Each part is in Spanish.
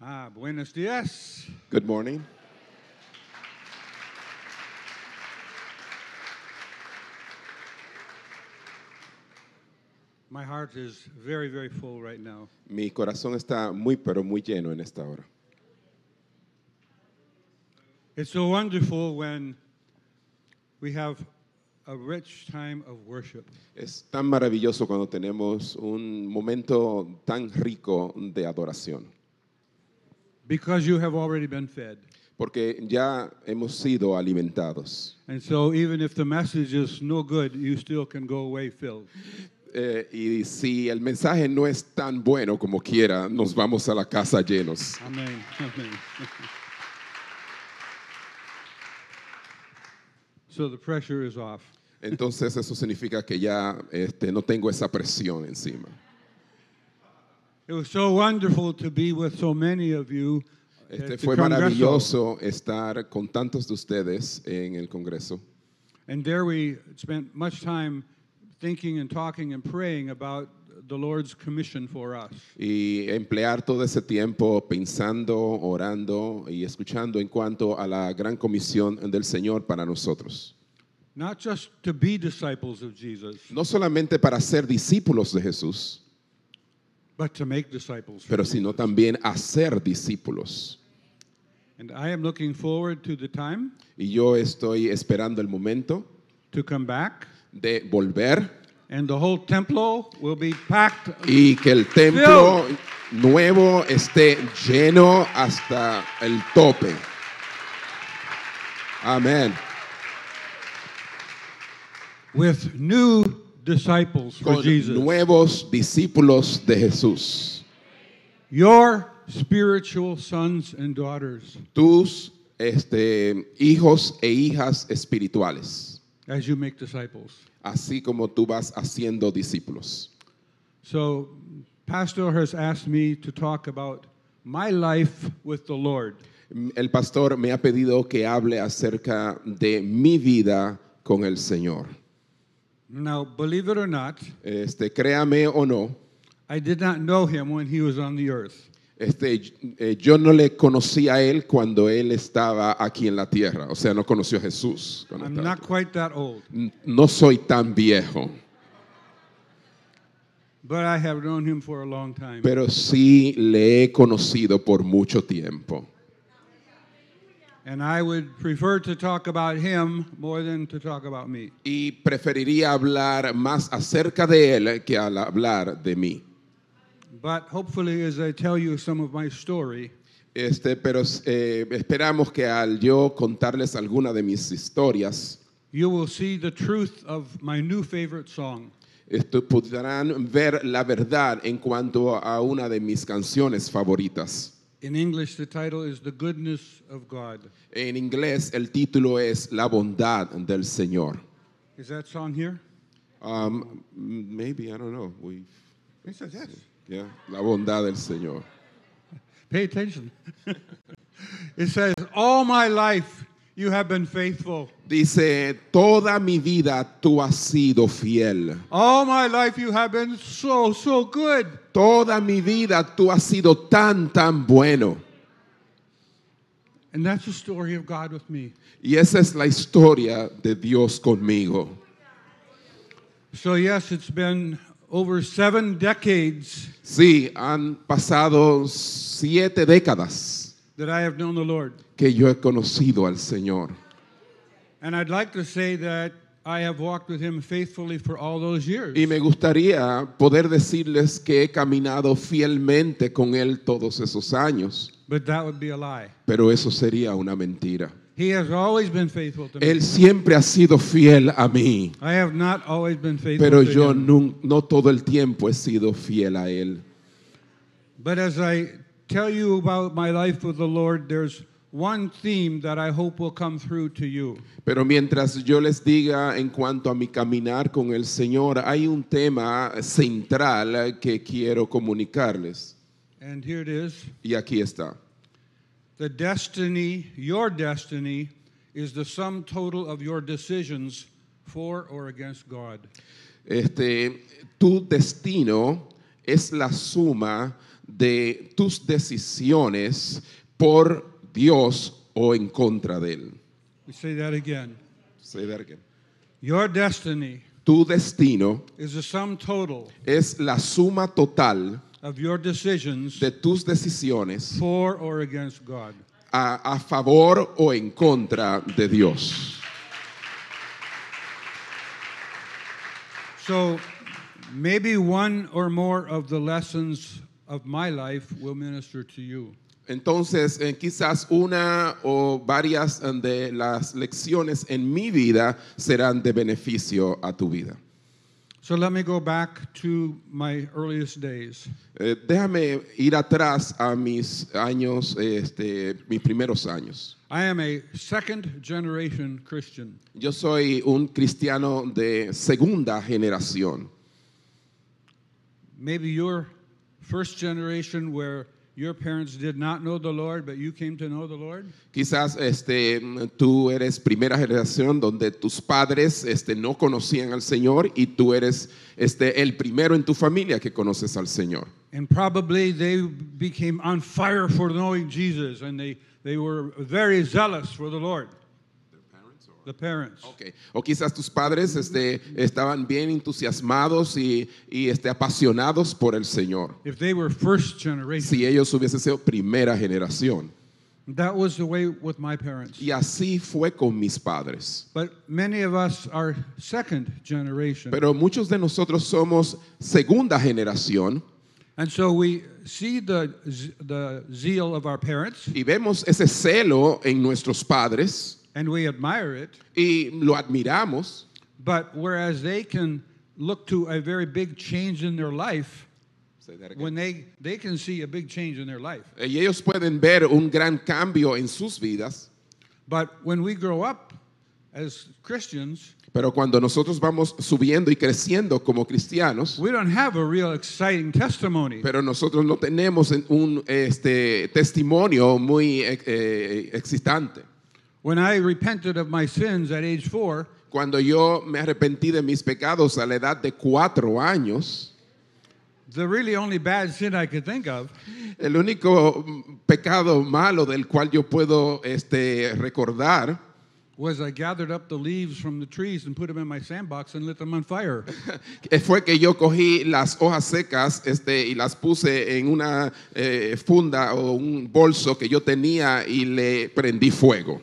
Ah, buenos dias. Good morning. My heart is very, very full right now. Mi corazón está muy, pero muy lleno en esta hora. It's so wonderful when we have a rich time of worship. Es tan maravilloso cuando tenemos un momento tan rico de adoración, Because you have already been fed. porque ya hemos sido alimentados. And so even if the message is no good, you still can go away filled. Eh, y si el mensaje no es tan bueno como quiera, nos vamos a la casa llenos. Amen. Amen. so the pressure is off. Entonces eso significa que ya este, no tengo esa presión encima. It was so wonderful to be with so many of you. at Este fue maravilloso estar con tantos de ustedes en el Congreso. And there we spent much time thinking and talking and praying about the Lord's commission for us. y emplear todo ese tiempo pensando, orando y escuchando en cuanto a la gran comisión del Señor para nosotros. Not just to be disciples of Jesus, No solamente para ser discípulos de Jesús, but to make disciples. pero sino también hacer discípulos. And I am looking forward to the time Y yo estoy esperando el momento to come back, de volver and the whole templo will be packed. y que el templo nuevo esté lleno hasta el tope. Amén. with new disciples for Con Jesus. nuevos discípulos de Jesús. Your spiritual sons and daughters tus este, hijos e hijas espirituales, as you make disciples. así como tú vas haciendo discípulos. So, Pastor has asked me to talk about my life with the Lord. El pastor me ha pedido que hable acerca de mi vida con el Señor. Now, believe it or not, Este, créame o no, I did not know him when he was on the earth. este, eh, yo no le conocí a él cuando él estaba aquí en la tierra, o sea, no conoció a Jesús. I'm not quite that old, No soy tan viejo, but I have known him for a long time. pero sí le he conocido por mucho tiempo. And I would prefer to talk about him more than to talk about me. y preferiría hablar más acerca de él que al hablar de mí. But hopefully, as I tell you some of my story, Este, pero eh, esperamos que al yo contarles alguna de mis historias, you will see the truth of my new favorite song. esto, podrán ver la verdad en cuanto a una de mis canciones favoritas. In English, the title is The Goodness of God. En inglés el título es La bondad del Señor. Is that song here? Um, maybe, I don't know. We, He says yes. yeah, la bondad del Señor. Pay attention. it says, All my life you have been faithful. Dice, toda mi vida tú has sido fiel. All my life you have been so, so good. Toda mi vida tú has sido tan, tan bueno. And that's the story of God with me. Y esa es la historia de Dios conmigo. So, yes, it's been over seven decades Sí, han pasado siete décadas that I have known the Lord. que yo he conocido al Señor. And I'd like to say that I have walked with Him faithfully for all those years. Y me gustaría poder decirles que he caminado fielmente con Él todos esos años, But that would be a lie. pero eso sería una mentira. He has always been faithful to me. Él siempre ha sido fiel a mí, I have not always been faithful pero to yo him. no, no todo el tiempo he sido fiel a Él. But as I tell you about my life with the Lord, there's one theme that I hope will come through to you. Pero mientras yo les diga en cuanto a mi caminar con el Señor, hay un tema central que quiero comunicarles. And here it is Y aquí está. The destiny, your destiny, is the sum total of your decisions for or against God. Este, tu destino es la suma de tus decisiones por Dios o en contra de Él. We say that again. Say that again. Your destiny Tu destino is the sum total es la suma total of your decisions de tus decisiones for or against God. a, a favor o en contra de Dios. So maybe one or more of the lessons of my life will minister to you. Entonces, eh, quizás una o varias eh, de las lecciones en mi vida serán de beneficio a tu vida. So let me go back to my earliest days. Eh, déjame ir atrás a mis años, este, mis primeros años. I am a second generation Christian. Yo soy un cristiano de segunda generación. Maybe your first generation where your parents did not know the Lord, but you came to know the Lord. Quizás este, tú eres primera generación donde tus padres este, no conocían al Señor y tú eres este, el primero en tu familia que conoces al Señor. And probably they became on fire for knowing Jesus and they, they were very zealous for the Lord. The parents. Ok. O quizás tus padres este, estaban bien entusiasmados y, y este, apasionados por el Señor. If they were first generation. Si ellos hubiesen sido primera generación. That was the way with my parents. Y así fue con mis padres. But many of us are second generation. Pero muchos de nosotros somos segunda generación and so we see the, the zeal of our parents y vemos ese celo en nuestros padres and we admire it. y lo admiramos. But whereas they can look to a very big change in their life, when they, they can see a big change in their life. Y ellos pueden ver un gran cambio en sus vidas, But when we grow up as Christians, pero cuando nosotros vamos subiendo y creciendo como cristianos, we don't have a real exciting testimony. pero nosotros no tenemos en- un este, testimonio muy eh, eh, excitante. When I repented of my sins at age four, Cuando yo me arrepentí de mis pecados a la edad de cuatro años, the really only bad sin I could think of el único pecado malo del cual yo puedo este, recordar was I gathered up the leaves from the trees and put them in my sandbox and lit them on fire. fue que yo cogí las hojas secas este, y las puse en una eh, funda o un bolso que yo tenía y le prendí fuego.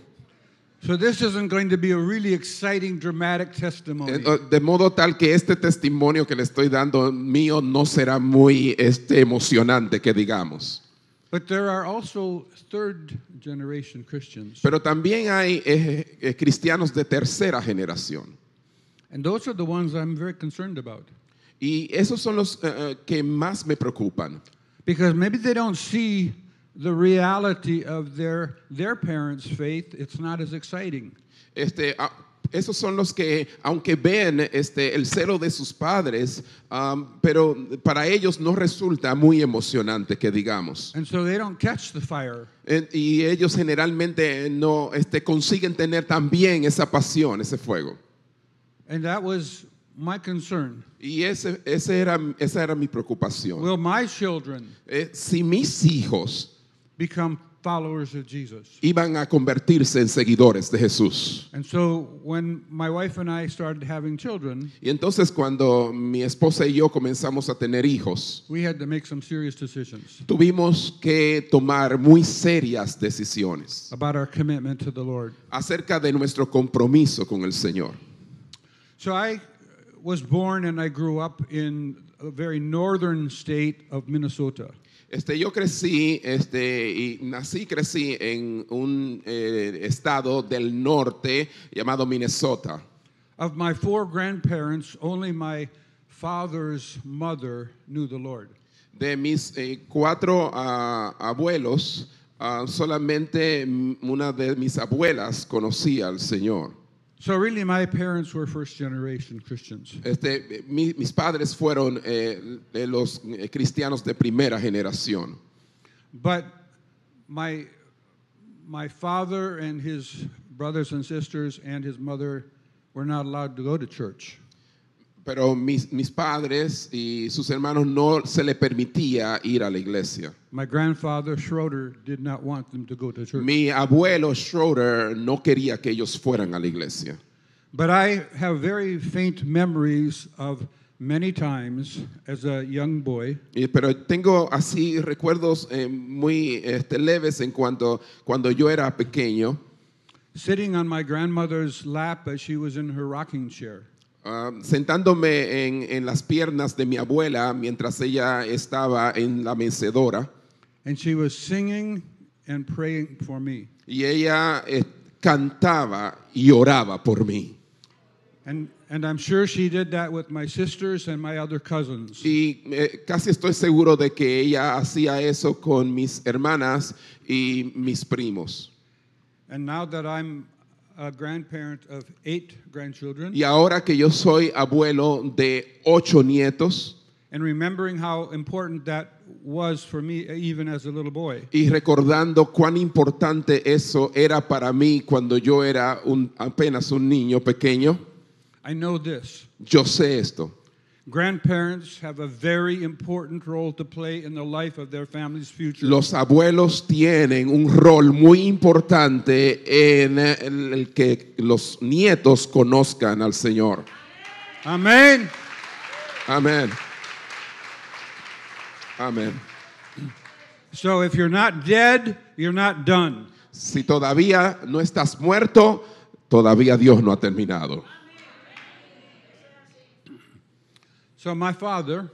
So this isn't going to be a really exciting, dramatic testimony. Eh, De modo tal que este testimonio que le estoy dando mío no será muy este, emocionante, que digamos. But there are also third generation Christians. Pero también hay eh, eh, cristianos de tercera generación. And those are the ones I'm very concerned about. Y esos son los eh, que más me preocupan. Because maybe they don't see the reality of their, their parents' faith. It's not as exciting. Este, ah, esos son los que, aunque ven este, el celo de sus padres, am, pero para ellos no resulta muy emocionante, que digamos. And so they don't catch the fire. Eh, Y ellos generalmente no este, consiguen tener también esa pasión, ese fuego. And that was my concern. Y ese, ese era, esa era mi preocupación. Will my children Eh, si mis hijos become followers of Jesus? iban a convertirse en seguidores de Jesús. And so when my wife and I started having children, Y entonces cuando mi esposa y yo comenzamos a tener hijos, we had to make some serious decisions tuvimos que tomar muy serias decisiones about our commitment to the Lord. acerca de nuestro compromiso con el Señor. So I was born and I grew up in a very northern state of Minnesota. Este, yo crecí este, y nací crecí en un eh, estado del norte llamado Minnesota. Of my four grandparents, only my father's mother knew the Lord. De mis eh, cuatro ah, abuelos, ah, solamente una de mis abuelas conocía al Señor. So really, my parents were first generation Christians. Este, mi- mis padres fueron eh, de los eh, cristianos de primera generación. But my, my father and his brothers and sisters and his mother were not allowed to go to church. Pero mis, mis padres y sus hermanos no se le permitía ir a la iglesia. My grandfather Schroeder did not want them to go to church. Mi abuelo Schroeder no quería que ellos fueran a la iglesia. But I have very faint memories of many times as a young boy Y- pero tengo así recuerdos eh, muy este, leves en cuanto cuando yo era pequeño, sitting on my grandmother's lap as she was in her rocking chair. Ah, sentándome en, en las piernas de mi abuela mientras ella estaba en la mecedora And she was singing and praying for me. y ella eh, cantaba y oraba por mí. And, and I'm sure she did that with my sisters and my other cousins. Y eh, casi estoy seguro de que ella hacía eso con mis hermanas y mis primos. And now that I'm a grandparent of eight grandchildren, Y ahora que yo soy abuelo de ocho nietos and remembering how important that was for me even as a little boy, y recordando cuán importante eso era para mí cuando yo era un- apenas un niño pequeño, I know this. yo sé esto. Grandparents have a very important role to play in the life of their family's future. Los abuelos tienen un rol muy importante en el que los nietos conozcan al Señor. Amen. Amén. Amén. So if you're not dead, you're not done. Si todavía no estás muerto, todavía Dios no ha terminado. So my father,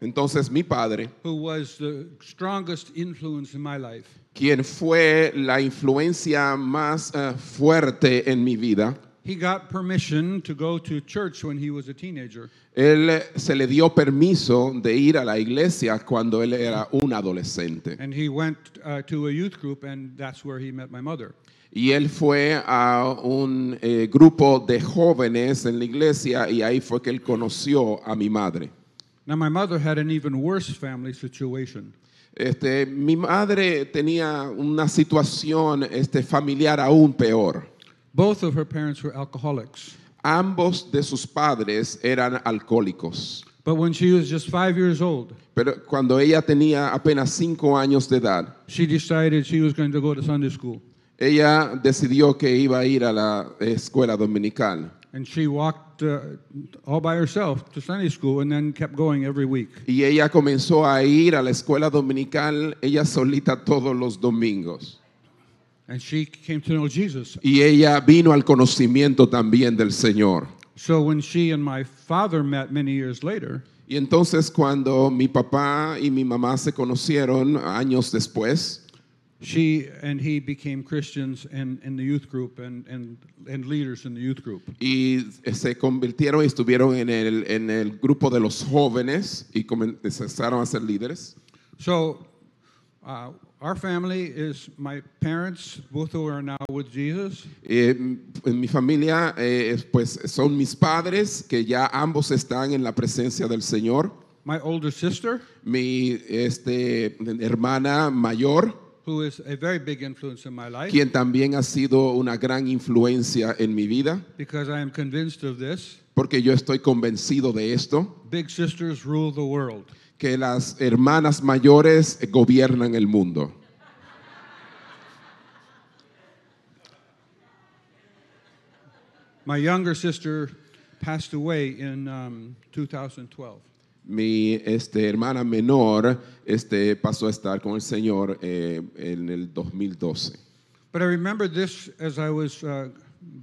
Entonces mi padre, who was the strongest influence in my life, quien fue la influencia más eh, fuerte en mi vida, he got permission to go to church when he was a teenager. él se le dio permiso de ir a la iglesia cuando él era un adolescente. And he went uh, to a youth group, and that's where he met my mother. Y él fue a un eh, grupo de jóvenes en la iglesia y ahí fue que él conoció a mi madre. Now, my mother had an even worse family situation. Este, mi madre tenía una situación este, familiar aún peor. Both of her parents were alcoholics. Ambos de sus padres eran alcohólicos. But when she was just five years old, Pero cuando ella tenía apenas cinco años de edad, she decided she was going to go to Sunday school. Ella decidió que iba a ir a la escuela dominical. And she walked uh, all by herself to Sunday school and then kept going every week. Y ella comenzó a ir a la escuela dominical ella solita todos los domingos. And she came to know Jesus. Y ella vino al conocimiento también del Señor. So when she and my father met many years later, Y entonces cuando mi papá y mi mamá se conocieron años después, she and he became Christians and in the youth group and, and, and leaders in the youth group. y se convirtieron y estuvieron en el, en el grupo de los jóvenes y comenzaron a ser líderes. So uh, our family is my parents, both who are now with Jesus, Eh, en mi familia, eh, pues son mis padres, que ya ambos están en la presencia del Señor. my older sister, Mi este, hermana mayor, who is a very big influence in my life, quien también ha sido una gran influencia en mi vida, because I am convinced of this. porque yo estoy convencido de esto, Big sisters rule the world. que las hermanas mayores gobiernan el mundo. My younger sister passed away in um, 2012. Mi este, hermana menor este, pasó a estar con el Señor eh, en el 2012. But I remember this as I was uh,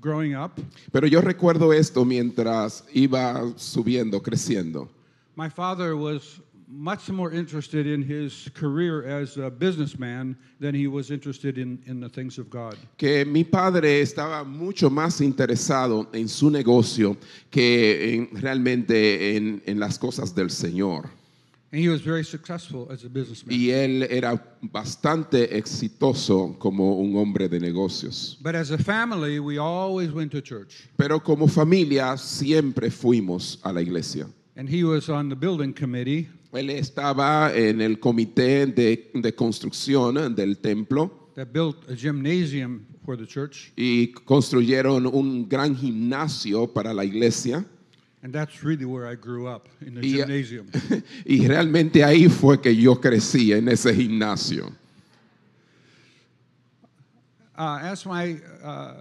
growing up. Pero yo recuerdo esto mientras iba subiendo, creciendo. My father was much more interested in his career as a businessman than he was interested in, in the things of God. Que mi padre estaba mucho más interesado en su negocio que en- realmente en, en las cosas del Señor. And he was very successful as a businessman. Y él era bastante exitoso como un hombre de negocios. But as a family, we always went to church. Pero como familia siempre fuimos a la iglesia. And he was on the building committee. Él estaba en el comité de, de construcción del templo that built a gymnasium for the church. y construyeron un gran gimnasio para la iglesia. And that's really where I grew up, in the Y, gymnasium. y realmente ahí fue que yo crecí, en ese gimnasio. Uh, as my uh,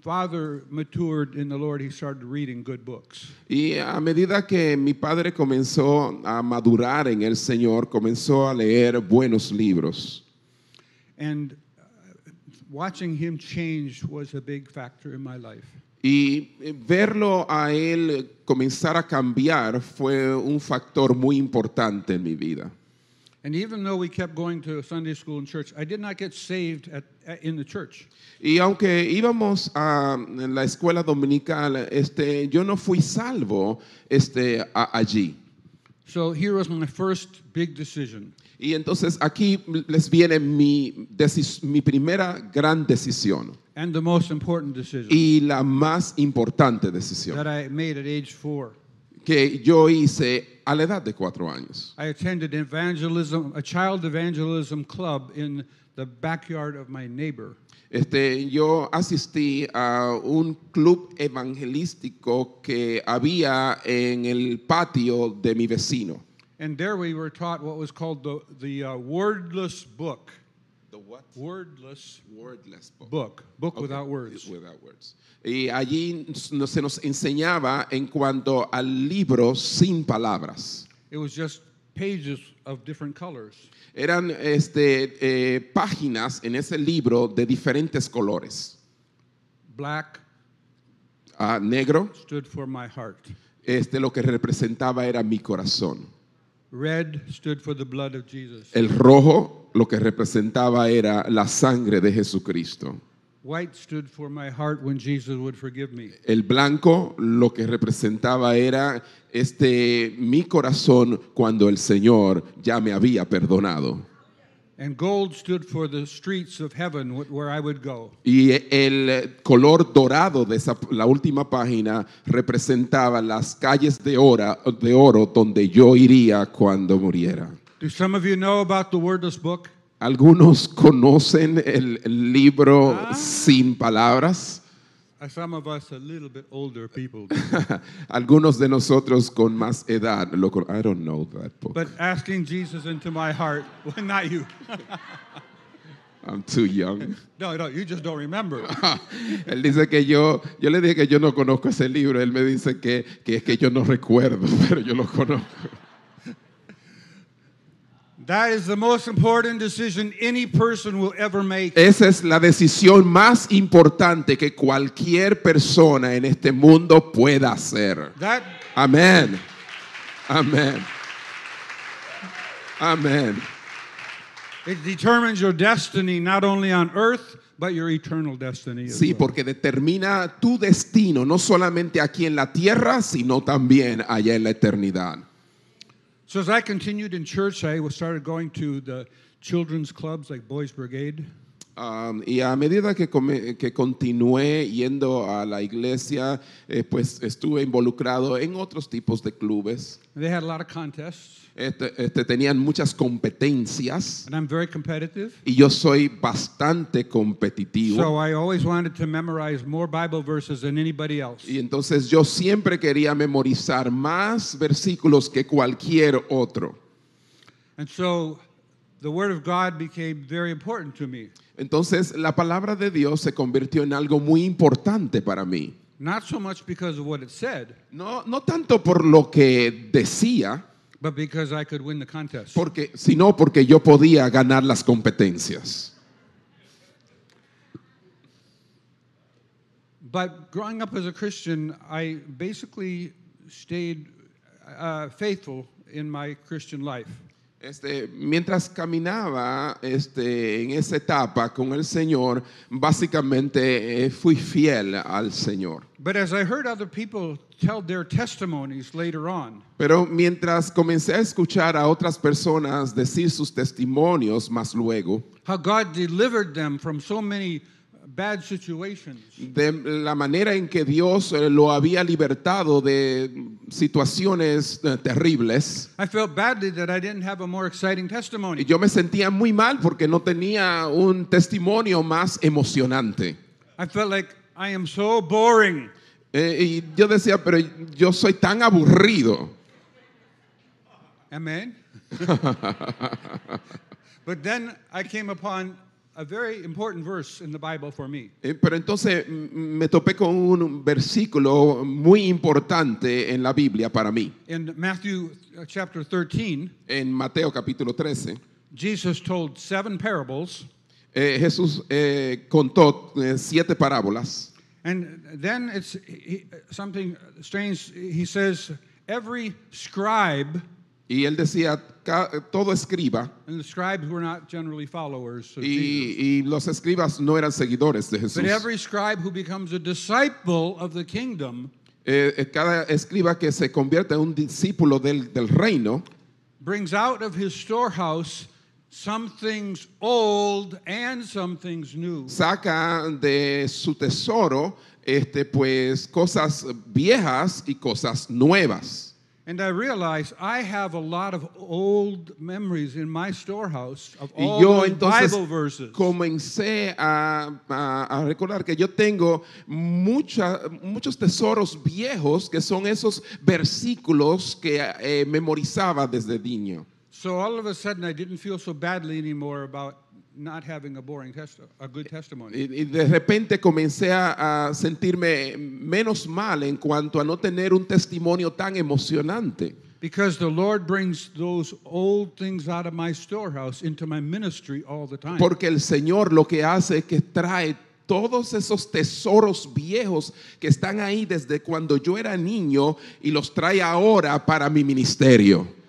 father matured in the Lord, he started reading good books. Y a medida que mi padre comenzó a madurar en el Señor, comenzó a leer buenos libros. And uh, watching him change was a big factor in my life. Y verlo a él comenzar a cambiar fue un factor muy importante en mi vida. Y aunque íbamos a la escuela dominical, este, yo no fui salvo este, a- allí. So here was my first big decision. Y entonces aquí les viene mi, mi primera gran decisión And the most important decision y la más importante decisión that I made at age four. Que yo hice a la edad de cuatro años. I attended evangelism, a child evangelism club in the backyard of my neighbor. Este, yo asistí a un club evangelístico que había en el patio de mi vecino. And there we were taught what was called the, the uh, wordless book. Wordless Wordless book. book. Book Okay. without words. Without words. Y allí se nos enseñaba en cuanto al libro sin palabras. It was just pages of different colors. Eran este, eh, páginas en ese libro de diferentes colores. Black Ah, negro, stood for my heart. este, lo que representaba era mi corazón. Red stood for the blood of Jesus. El rojo, lo que representaba era la sangre de Jesucristo. White stood for my heart when Jesus would forgive me. El blanco, lo que representaba era este, mi corazón cuando el Señor ya me había perdonado. And gold stood for the streets of heaven wh- where I would go. Y el color dorado de esa, la última página representaba las calles de oro donde yo iría cuando muriera. Do some of you know about the wordless book? Algunos conocen el, libro Ah. sin palabras. Some of us a little bit older people. Algunos de nosotros con más edad. Lo, con- I don't know that book. but asking Jesus into my heart, well, not you. I'm too young. No, no, you just don't remember. Él dice que yo, yo le dije que yo no conozco ese libro. Él me dice que, que es que yo no recuerdo, pero yo lo conozco. That is the most important decision any person will ever make. Esa es la decisión más importante que cualquier persona en este mundo pueda hacer. That Amén. Amén. Amén. it determines your destiny not only on earth, but your eternal destiny. as Sí, well. porque determina tu destino, no solamente aquí en la tierra, sino también allá en la eternidad. So as I continued in church, I started going to the children's clubs like Boys Brigade. Um, y a medida que, come- que continué yendo a la iglesia, eh, pues estuve involucrado en otros tipos de clubes. They had a lot of contests, Este, este, tenían muchas competencias and I'm very competitive. y yo soy bastante competitivo. So I always wanted to memorize more Bible verses than anybody else. y entonces yo siempre quería memorizar más versículos que cualquier otro. And so the Word of God became very important to me. Entonces la palabra de Dios se convirtió en algo muy importante para mí. Not so much because of what it said, No, no tanto por lo que decía, but because I could win the contest. porque, sino porque yo podía ganar las competencias. But growing up as a Christian, I basically stayed uh, faithful in my Christian life. Este, mientras caminaba este, en esa etapa con el Señor, básicamente eh, fui fiel al Señor. But as I heard other people tell their testimonies later on, Pero mientras comencé a escuchar a otras personas decir sus testimonios más luego, how God delivered them from so many bad situations, de la manera en que Dios eh, lo había libertado de situaciones eh, terribles, I felt badly that I didn't have a more exciting y testimony. yo me sentía muy mal porque no tenía un testimonio más emocionante. I felt like I am so boring. Eh, y yo decía, pero yo soy tan aburrido. Amen. but then I came upon a very important verse in the Bible for me. Eh, pero entonces me topé con un versículo muy importante en la Biblia para mí. In Matthew uh, chapter 13, En Mateo capítulo 13, Jesus told seven parables, eh, Jesús eh, contó eh, siete parábolas. and then it's he, something strange. He says, Every scribe, Y él decía, "Ca- todo escriba, and the scribes were not generally followers of y los escribas no eran seguidores de Jesús. but every scribe who becomes a disciple of the kingdom Eh, eh, cada escriba que se convierte en un discípulo del, del reino, brings out of his storehouse some things old and some things new. saca de su tesoro este, pues, cosas viejas y cosas nuevas. And I realize I have a lot of old memories in my storehouse of Y all yo entonces Bible verses. comencé a, a- a recordar que yo tengo mucha- muchos tesoros viejos que son esos versículos que eh, memorizaba desde niño. So all of a sudden I didn't feel so badly anymore about not having a boring testi- a good testimony. Y, y de repente comencé a, a sentirme menos mal en cuanto a no tener un testimonio tan emocionante. Because the Lord brings those old things out of my storehouse into my ministry all the time. Porque el Señor lo que hace es que trae todos esos tesoros viejos que están ahí desde cuando yo era niño y los trae ahora para mi ministerio.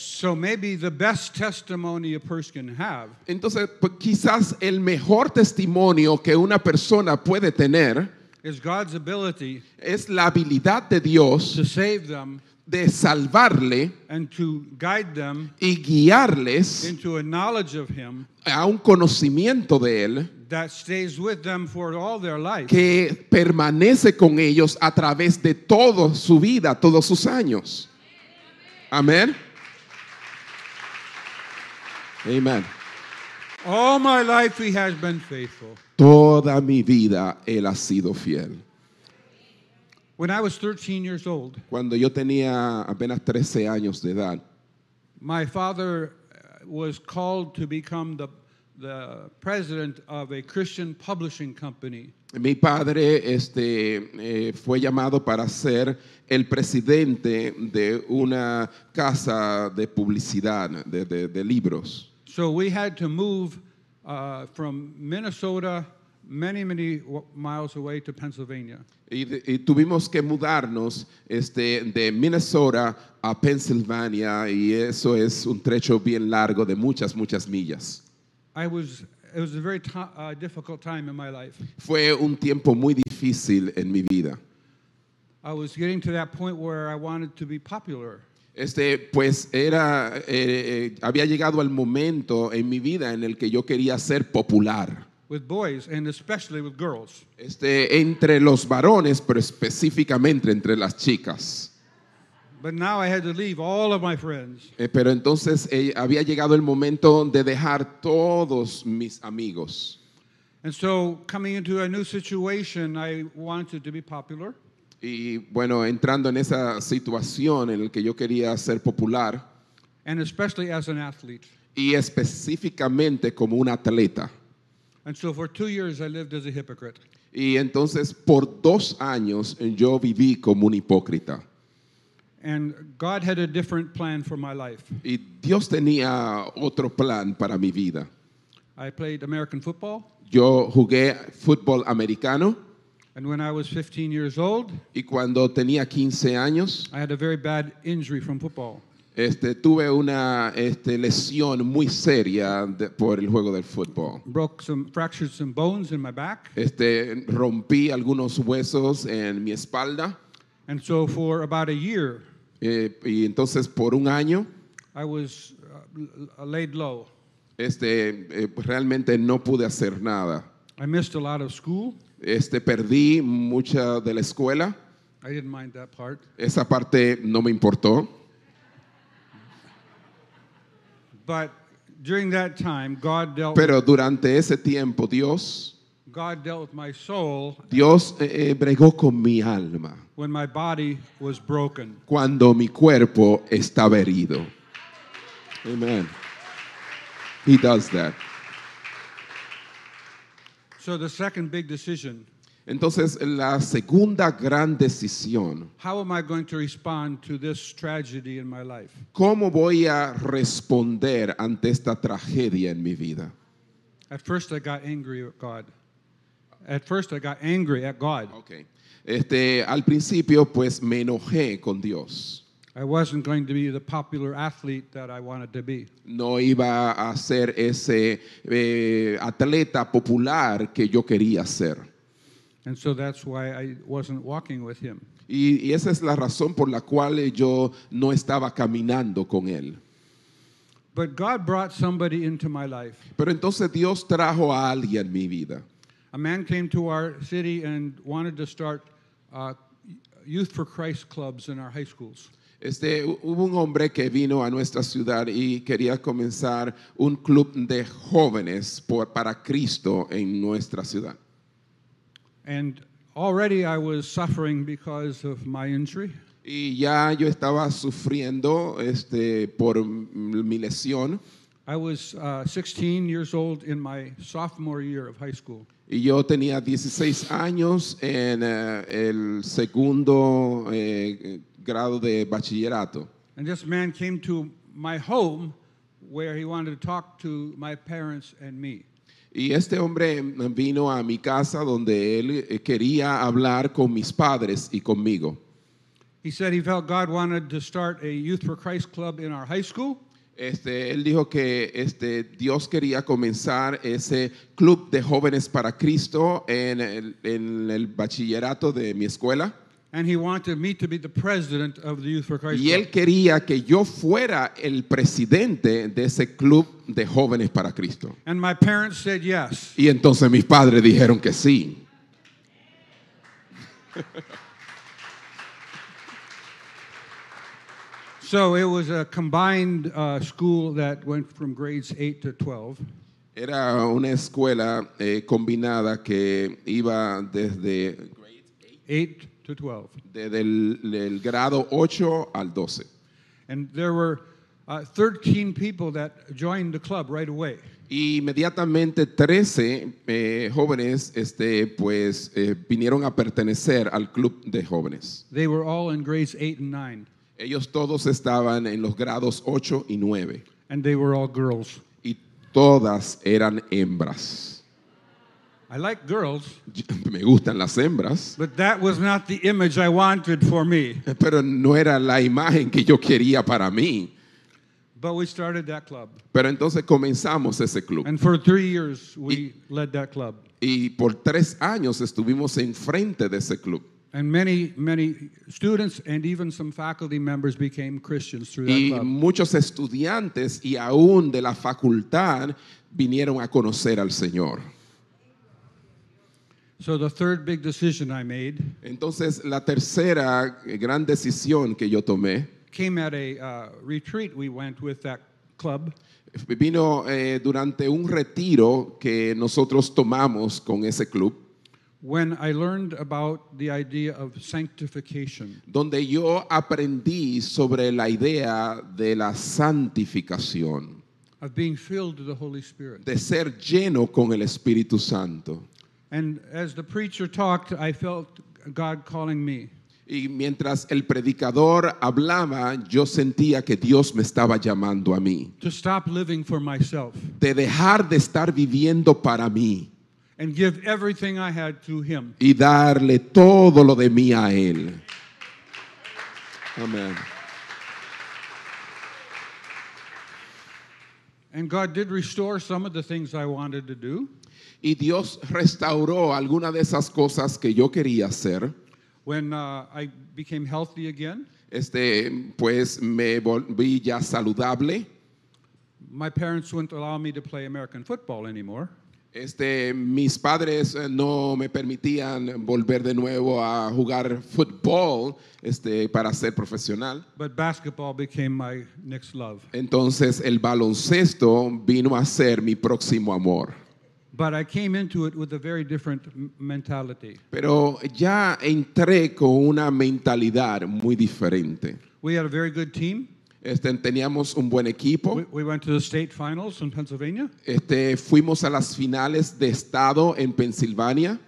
So maybe the best testimony a person can have Entonces, pues, quizás el mejor testimonio que una persona puede tener is God's ability es la habilidad de Dios to save them de salvarle and to guide them y guiarles into a knowledge of Him a un conocimiento de Él that stays with them for all their life. que permanece con ellos a través de toda su vida, todos sus años. Amén. Amén. All my life He has been faithful. Toda mi vida Él ha sido fiel. When I was 13 years old, Cuando yo tenía apenas 13 años de edad, my father uh, was called to become the, the president of a Christian publishing company. mi padre este, eh, fue llamado para ser el presidente de una casa de publicidad, de, de- de libros. So we had to move uh, from Minnesota many, many miles away to Pennsylvania. Y, de- y tuvimos que mudarnos este, de Minnesota a Pennsylvania y eso es un trecho bien largo de muchas, muchas millas. I was, it was a very uh, difficult time in my life. Fue un tiempo muy difícil en mi vida. I was getting to that point where I wanted to be popular. Este, pues era, eh, eh, había llegado el momento en mi vida en el que yo quería ser popular. with boys and especially with girls. Este, entre los varones, pero específicamente entre las chicas. But now I had to leave all of my friends. Eh, pero entonces eh, había llegado el momento de dejar todos mis amigos. And so, coming into a new situation, I wanted to be popular. Y bueno, entrando en esa situación en la que yo quería ser popular and especially as an athlete. y específicamente como un atleta. And so for two years, I lived as a hypocrite. Y entonces por dos años yo viví como un hipócrita. And God had a different plan for my life. Y Dios tenía otro plan para mi vida. I played American football, Yo jugué fútbol americano and when I was 15 years old, y cuando tenía 15 años I had a very bad injury from football. este, tuve una este, lesión muy seria de- por el juego del fútbol. Broke some, fractured some bones in my back. Este, rompí algunos huesos en mi espalda And so for about a year, eh, y entonces por un año I was uh, laid low. este, eh, realmente no pude hacer nada. I missed a lot of school. Este, perdí mucha de la escuela. I didn't mind that part. Esa parte no me importó. But during that time, God dealt Pero durante ese tiempo Dios God dealt with my soul Dios eh, eh, bregó con mi alma when my body was broken. cuando mi cuerpo estaba herido. Amen. He does that. So the second big decision, Entonces, la segunda gran decisión, how am I going to respond to this tragedy in my life? ¿cómo voy a responder ante esta tragedia en mi vida? At first I got angry at God. At first I got angry at God. Okay. Este, al principio, pues me enojé con Dios. I wasn't going to be the popular athlete that I wanted to be. No iba a ser ese eh, atleta popular que yo quería ser. And so that's why I wasn't walking with him. Y, y esa es la razón por la cual yo no estaba caminando con él. But God brought somebody into my life. Pero entonces Dios trajo a alguien en mi vida. A man came to our city and wanted to start uh, Youth for Christ clubs in our high schools. Este, hu- hubo un hombre que vino a nuestra ciudad y quería comenzar un club de jóvenes por- para Cristo en nuestra ciudad. And already I was suffering because of my injury. Y ya yo estaba sufriendo este, por mi lesión I was uh, 16 years old in my sophomore year of high school. y yo tenía 16 años en eh, el segundo eh, grado de bachillerato. And this man came to my home where he wanted to talk to my parents and me. Y este hombre vino a mi casa donde él eh, quería hablar con mis padres y conmigo. He said he felt God wanted to start a Youth for Christ club in our high school. Este, él dijo que este, Dios quería comenzar ese club de jóvenes para Cristo en el, en el bachillerato de mi escuela. And he wanted me to be the president of the Youth for Christ Y él quería que yo fuera el presidente de ese club de jóvenes para Cristo. And my parents said yes. Y entonces mis padres dijeron que sí. So it was a combined uh, school that went from grades 8 to 12. Era una escuela eh, combinada que iba desde, 8 to 12. desde el, el grado 8 al 12. And there were uh, 13 people that joined the club right away. Y inmediatamente 13 eh, jóvenes este, pues, eh, vinieron a pertenecer al club de jóvenes. They were all in grades 8 and 9, Ellos todos estaban en los grados 8 y 9 and they were all girls. y todas eran hembras. I like girls, Me gustan las hembras, but that was not the image I wanted for me. pero no era la imagen que yo quería para mí. But we started that club. Pero entonces comenzamos ese club And for three years, we led that club. y por tres años estuvimos enfrente de ese club. And many, many students and even some faculty members became Christians through that Y club. muchos estudiantes y aún de la facultad vinieron a conocer al Señor. So the third big decision I made Entonces, la tercera gran decisión que yo tomé came at a uh, retreat we went with that club. vino eh, durante un retiro que nosotros tomamos con ese club, when I learned about the idea of sanctification. donde yo aprendí sobre la idea de la santificación, of being filled with the Holy Spirit. de ser lleno con el Espíritu Santo. And as the preacher talked, I felt God calling me. Y mientras el predicador hablaba, yo sentía que Dios me estaba llamando a mí, to stop living for myself de dejar de estar viviendo para mí and give everything I had to Him. y darle todo lo de mí a Él. Amén. And God did restore some of the things I wanted to do. Y Dios restauró algunas de esas cosas que yo quería hacer. When uh, I became healthy again, Este, pues me volví ya saludable. my parents wouldn't allow me to play American football anymore. Este, mis padres eh, no me permitían volver de nuevo a jugar fútbol este, para ser profesional. But basketball became my next love. Entonces el baloncesto vino a ser mi próximo amor. But I came into it with a very different mentality. Pero ya entré con una mentalidad muy diferente. We had a very good team. Este, teníamos un buen equipo. We, we went to the state finals in Pennsylvania, Este, fuimos a las finales de estado en Pensilvania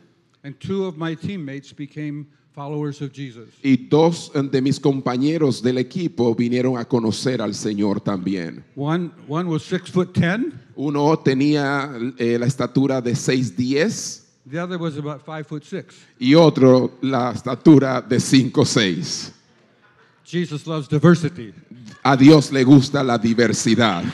and two of my teammates became followers of Jesus. y dos de mis compañeros del equipo vinieron a conocer al Señor también. One, one was six foot ten, Uno tenía eh, la estatura de 6'10 the other was about five foot six. y otro la estatura de 5'6. Jesus loves diversity. A Dios le gusta la diversidad.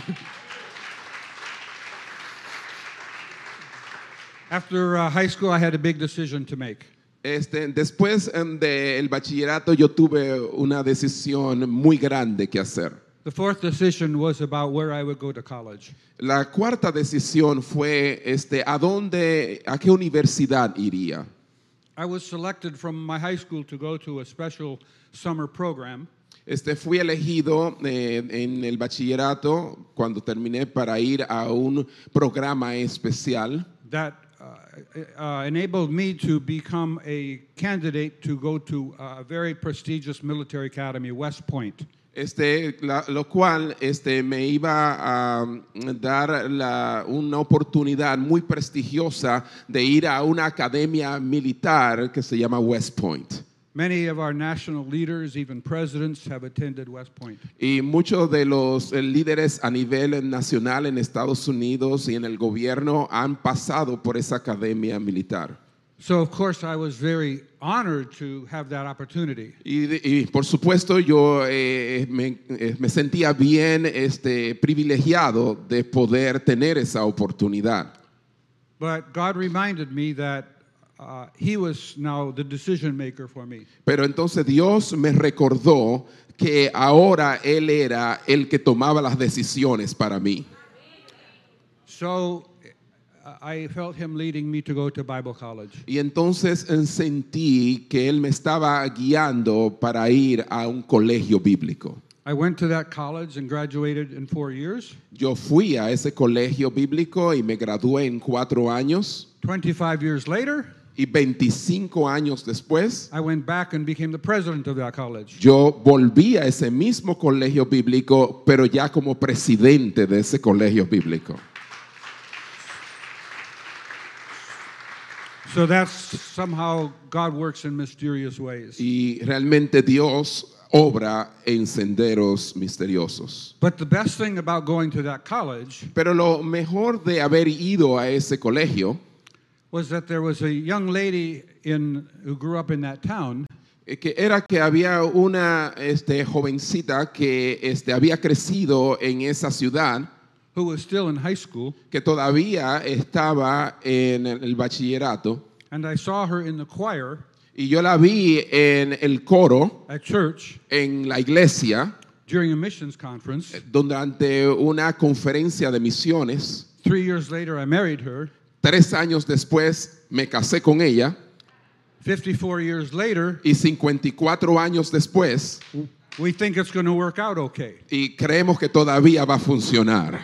After uh, high school, I had a big decision to make. Este, después em, del bachillerato yo tuve una decisión muy grande que hacer. The fourth decision was about where I would go to college. La cuarta decisión fue este, a dónde, a qué universidad iría. I was selected from my high school to go to a special summer program Este, fui elegido eh, en el bachillerato cuando terminé para ir a un programa especial that uh, enabled me to become a candidate to go to a very prestigious military academy, West Point. este, la- lo cual este, me iba a mm, dar la- una oportunidad muy prestigiosa de ir a una academia militar que se llama West Point. Many of our national leaders, even presidents, have attended West Point. Y muchos de los eh, líderes a nivel nacional en Estados Unidos y en el gobierno han pasado por esa academia militar. So, of course, I was very honored to have that opportunity. Y, por supuesto yo eh, me, eh, me sentía bien este, privilegiado de poder tener esa oportunidad. But God reminded me that uh, He was now the decision maker for me. Pero entonces Dios me recordó que ahora Él era el que tomaba las decisiones para mí. So, uh, I felt Him leading me to go to Bible college. Y entonces sentí que Él me estaba guiando para ir a un colegio bíblico. I went to that college and graduated in four years. Yo fui a ese colegio bíblico y me gradué en cuatro años 25 years later, y 25 años después I went back and became the president of that college. yo volví a ese mismo colegio bíblico, pero ya como presidente de ese colegio bíblico. So that's somehow God works in mysterious ways. Y realmente Dios obra en senderos misteriosos. But the best thing about going to that college Pero lo mejor de haber ido a ese colegio was that there was a young lady in, who grew up in that town eh, que era que había una este, jovencita que este, había crecido en esa ciudad, who was still in high school, que todavía estaba en el bachillerato, and I saw her in the choir y yo la vi en el coro, at church en la iglesia, during a missions conference. durante una conferencia de misiones. Three years later, I married her. Tres años después me casé con ella 54 years later, y 54 años después we think it's going to work out okay. y creemos que todavía va a funcionar.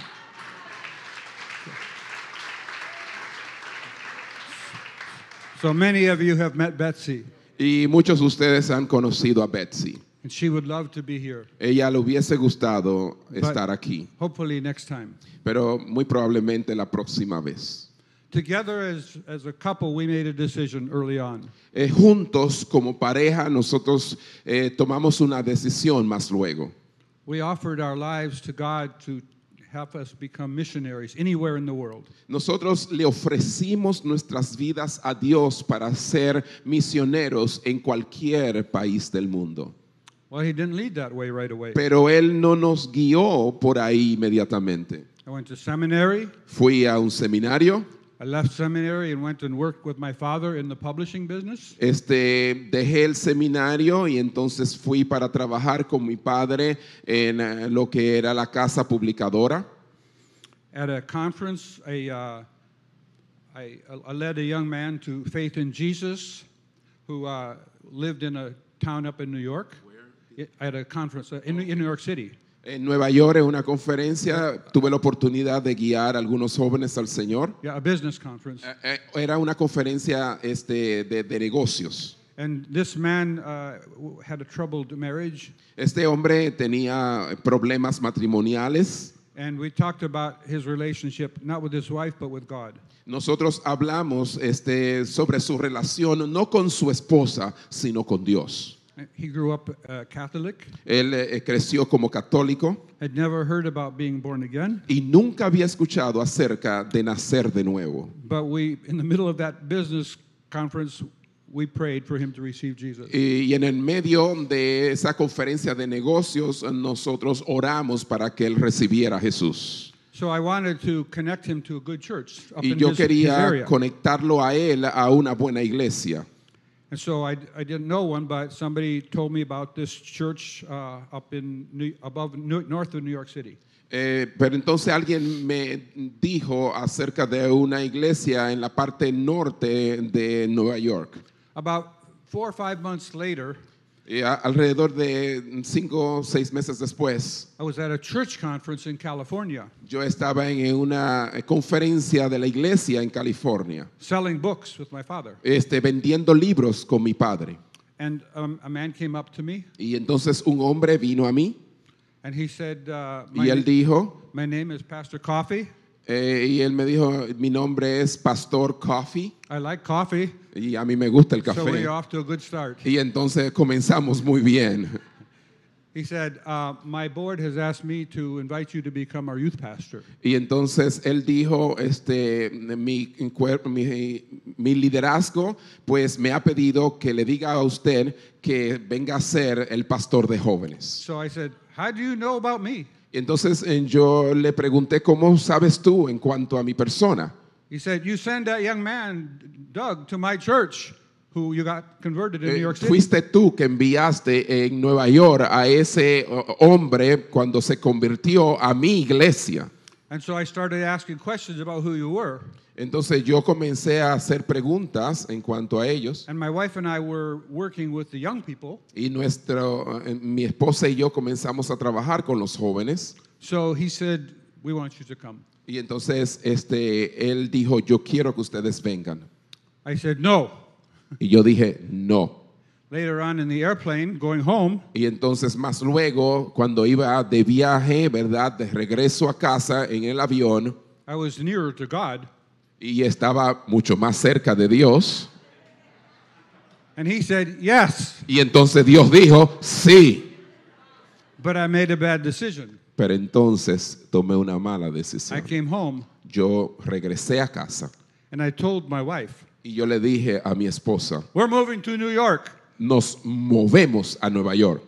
So many of you have met Betsy, Y muchos de ustedes han conocido a Betsy. and she would love to be here. Ella le hubiese gustado estar aquí, Hopefully, next time. pero muy probablemente la próxima vez. Together as, as a couple, we made a decision early on. Eh, juntos, como pareja, nosotros eh, tomamos una decisión más luego. We offered our lives to God to help us become missionaries anywhere in the world. Nosotros le ofrecimos nuestras vidas a Dios para ser misioneros en cualquier país del mundo. Well, He didn't lead that way right away. Pero Él no nos guió por ahí inmediatamente. I went to seminary. Fui a un seminario, I left seminary and went and worked with my father in the publishing business. este, dejé el seminario y entonces fui para trabajar con mi padre en eh, lo que era la casa publicadora. At a conference, a, uh, I, I led a young man to faith in Jesus who uh, lived in a town up in New York. Where? At a conference uh, in, in New York City. En Nueva York, en una conferencia, tuve la oportunidad de guiar a algunos jóvenes al Señor. Yeah, a business conference. Eh, eh, Era una conferencia este, de, de negocios. And this man uh, had a troubled marriage, Este hombre tenía problemas matrimoniales. and we talked about his relationship, not with his wife, but with God. Nosotros hablamos este, sobre su relación no con su esposa, sino con Dios. He grew up uh, Catholic, Él eh, creció como católico had never heard about being born again, y nunca había escuchado acerca de nacer de nuevo. but we, in the middle of that business conference, we prayed for him to receive Jesus. Y, y en el medio de esa conferencia de negocios, nosotros oramos para que él recibiera a Jesús. So I wanted to connect him to a good church up Y in yo his, his quería area. conectarlo a él a una buena iglesia. And so I, I didn't know one, but somebody told me about this church uh, up in New, above New, north of New York City. Eh, pero entonces alguien me dijo acerca de una iglesia en la parte norte de Nueva York. About four or five months later, Y a- alrededor de cinco o seis meses después, I was at a church conference in California yo estaba en una conferencia de la iglesia en California, selling books with my father. este, vendiendo libros con mi padre. And um, a man came up to me Y entonces un hombre vino a mí and he said, uh, my, y él dijo, my name is Pastor Coffee. Eh, y él me dijo, mi nombre es Pastor Coffee I like coffee, y a mí me gusta el so café. we're off to a good start. Y entonces comenzamos muy bien. He said, uh, My board has asked me to invite you to become our youth pastor. Y entonces él dijo, este, mi, cuer- mi, mi liderazgo, pues me ha pedido que le diga a usted que venga a ser el pastor de jóvenes. So I said, How do you know about me? Entonces yo le pregunté, ¿cómo sabes tú en cuanto a mi persona? He said, You send that young man, Doug, to my church, who you got converted in Eh, New York City. fuiste tú que enviaste en Nueva York a ese hombre cuando se convirtió a mi iglesia. And so I started asking questions about who you were. Entonces yo comencé a hacer preguntas en cuanto a ellos And my wife and I were working with the young people. y nuestro, eh, mi esposa y yo comenzamos a trabajar con los jóvenes So he said, We want you to come. y entonces este, él dijo, yo quiero que ustedes vengan. I said, No. Y yo dije, no. Later on in the airplane, going home, Y entonces más luego, cuando iba de viaje, ¿verdad? De regreso a casa en el avión I was nearer to God. y estaba mucho más cerca de Dios. And he said, Yes, Y entonces Dios dijo, sí. but I made a bad decision. Pero entonces tomé una mala I decisión. came home Yo regresé a casa and I told my wife, y yo le dije a mi esposa, We're moving to New York. Nos movemos a Nueva York.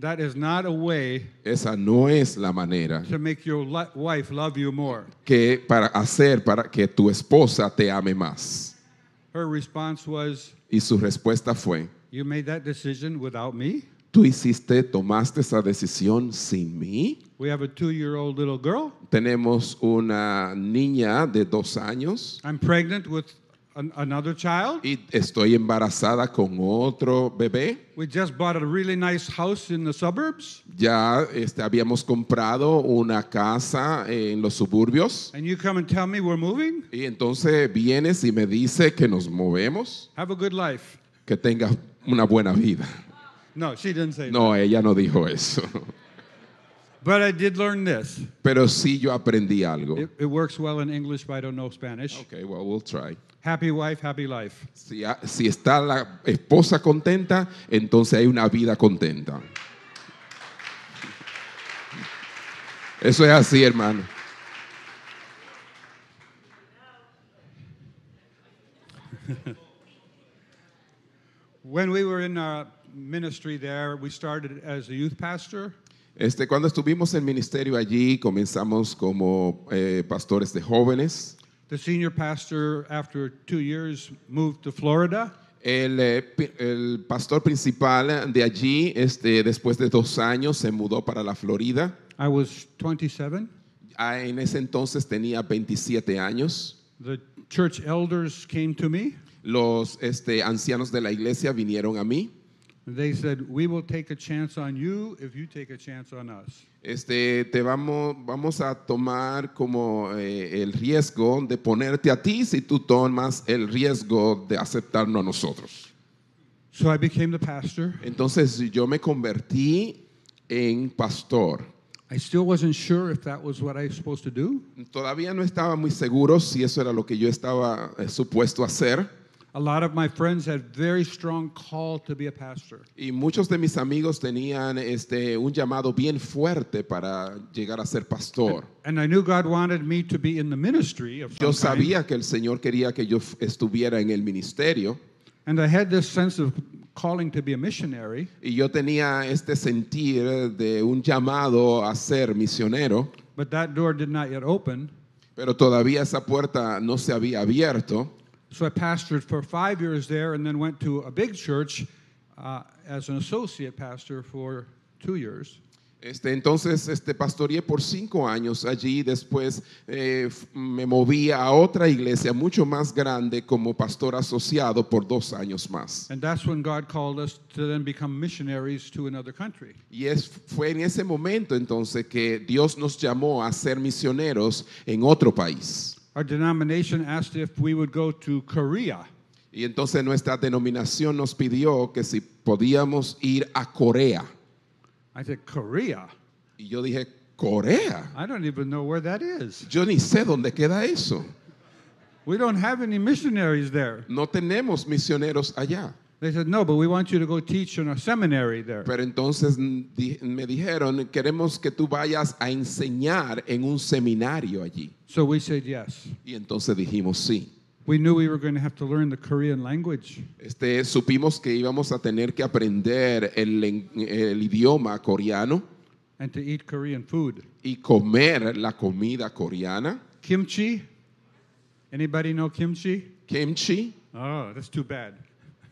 That is not a way Esa no es la manera to make your wife love you more. que para hacer para que tu esposa te ame más. Her response was, Y su respuesta fue, You made that decision without me? tú hiciste, tomaste esa decisión sin mí. We have a girl. Tenemos una niña de dos años I'm pregnant with an- another child. y estoy embarazada con otro bebé. We just bought a really nice house in the suburbs. Ya este, habíamos comprado una casa en los suburbios And you come and tell me we're moving? y entonces vienes y me dice que nos movemos, Have a good life. que tengas una buena vida. No, she didn't say that. No, ella no dijo eso. But I did learn this. Pero sí yo aprendí algo. It, it works well in English, but I don't know Spanish. Okay, well, we'll try. Happy wife, happy life. Si, ah, si está la esposa contenta, entonces hay una vida contenta. Eso es así, hermano. When we were in our ministry there, we started as a youth pastor. Este, cuando estuvimos en ministerio allí, comenzamos como eh, pastores de jóvenes. The senior pastor, after two years, moved to Florida. El, eh, el pastor principal de allí, este, después de dos años, se mudó para la Florida. I was 27. Ah, En ese entonces tenía 27 años. The church elders came to me Los este, ancianos de la iglesia vinieron a mí They said, We will take a chance on you if you take a chance on us. Este, te vamos, vamos a tomar como eh, el riesgo de ponerte a ti si tú tomas el riesgo de aceptarnos a nosotros. So I became the pastor. Entonces yo me convertí en pastor. I still wasn't sure if that was what I was supposed to do. Todavía no estaba muy seguro si eso era lo que yo estaba eh, supuesto a hacer. A lot of my friends had very strong call to be a pastor. Y muchos de mis amigos tenían este, un llamado bien fuerte para llegar a ser pastor. And I knew God wanted me to be in the ministry of Yo kind. sabía que el Señor quería que yo estuviera en el ministerio And I had this sense of calling to be a missionary. y yo tenía este sentir de un llamado a ser misionero, But that door did not yet open. pero todavía esa puerta no se había abierto. So I pastored for five years there and then went to a big church uh, as an associate pastor for two years. Este, entonces este, pastoreé por cinco años allí, después eh, me moví a otra iglesia mucho más grande como pastor asociado por dos años más. And that's when God called us to then become missionaries to another country. Y es, fue en ese momento entonces que Dios nos llamó a ser misioneros en otro país. Our denomination asked if we would go to Korea. Y entonces nuestra denominación nos pidió que si podíamos ir a Corea. I said, Korea? Y yo dije, Corea. I don't even know where that is. Yo ni sé dónde queda eso. We don't have any missionaries there. No tenemos misioneros allá. They said, no, but we want you to go teach in a seminary there. Pero entonces di- me dijeron, queremos que tú vayas a enseñar en un seminario allí. So we said yes. Y entonces dijimos sí. We knew we were going to have to learn the Korean language. Este, supimos que íbamos a tener que aprender el, el idioma coreano and to eat Korean food. y comer la comida coreana. Kimchi? Anybody know kimchi? Kimchi. Oh, that's too bad.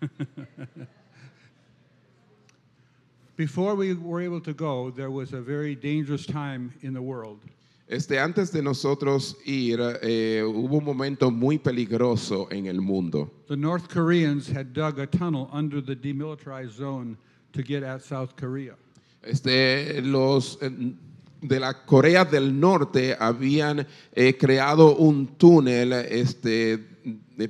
Before we were able to go, there was a very dangerous time in the world. Este, antes de nosotros ir, eh, hubo un momento muy peligroso en el mundo. The North Koreans had dug a tunnel under the demilitarized zone to get at South Korea. Este, los de la Corea del Norte habían eh, creado un túnel este,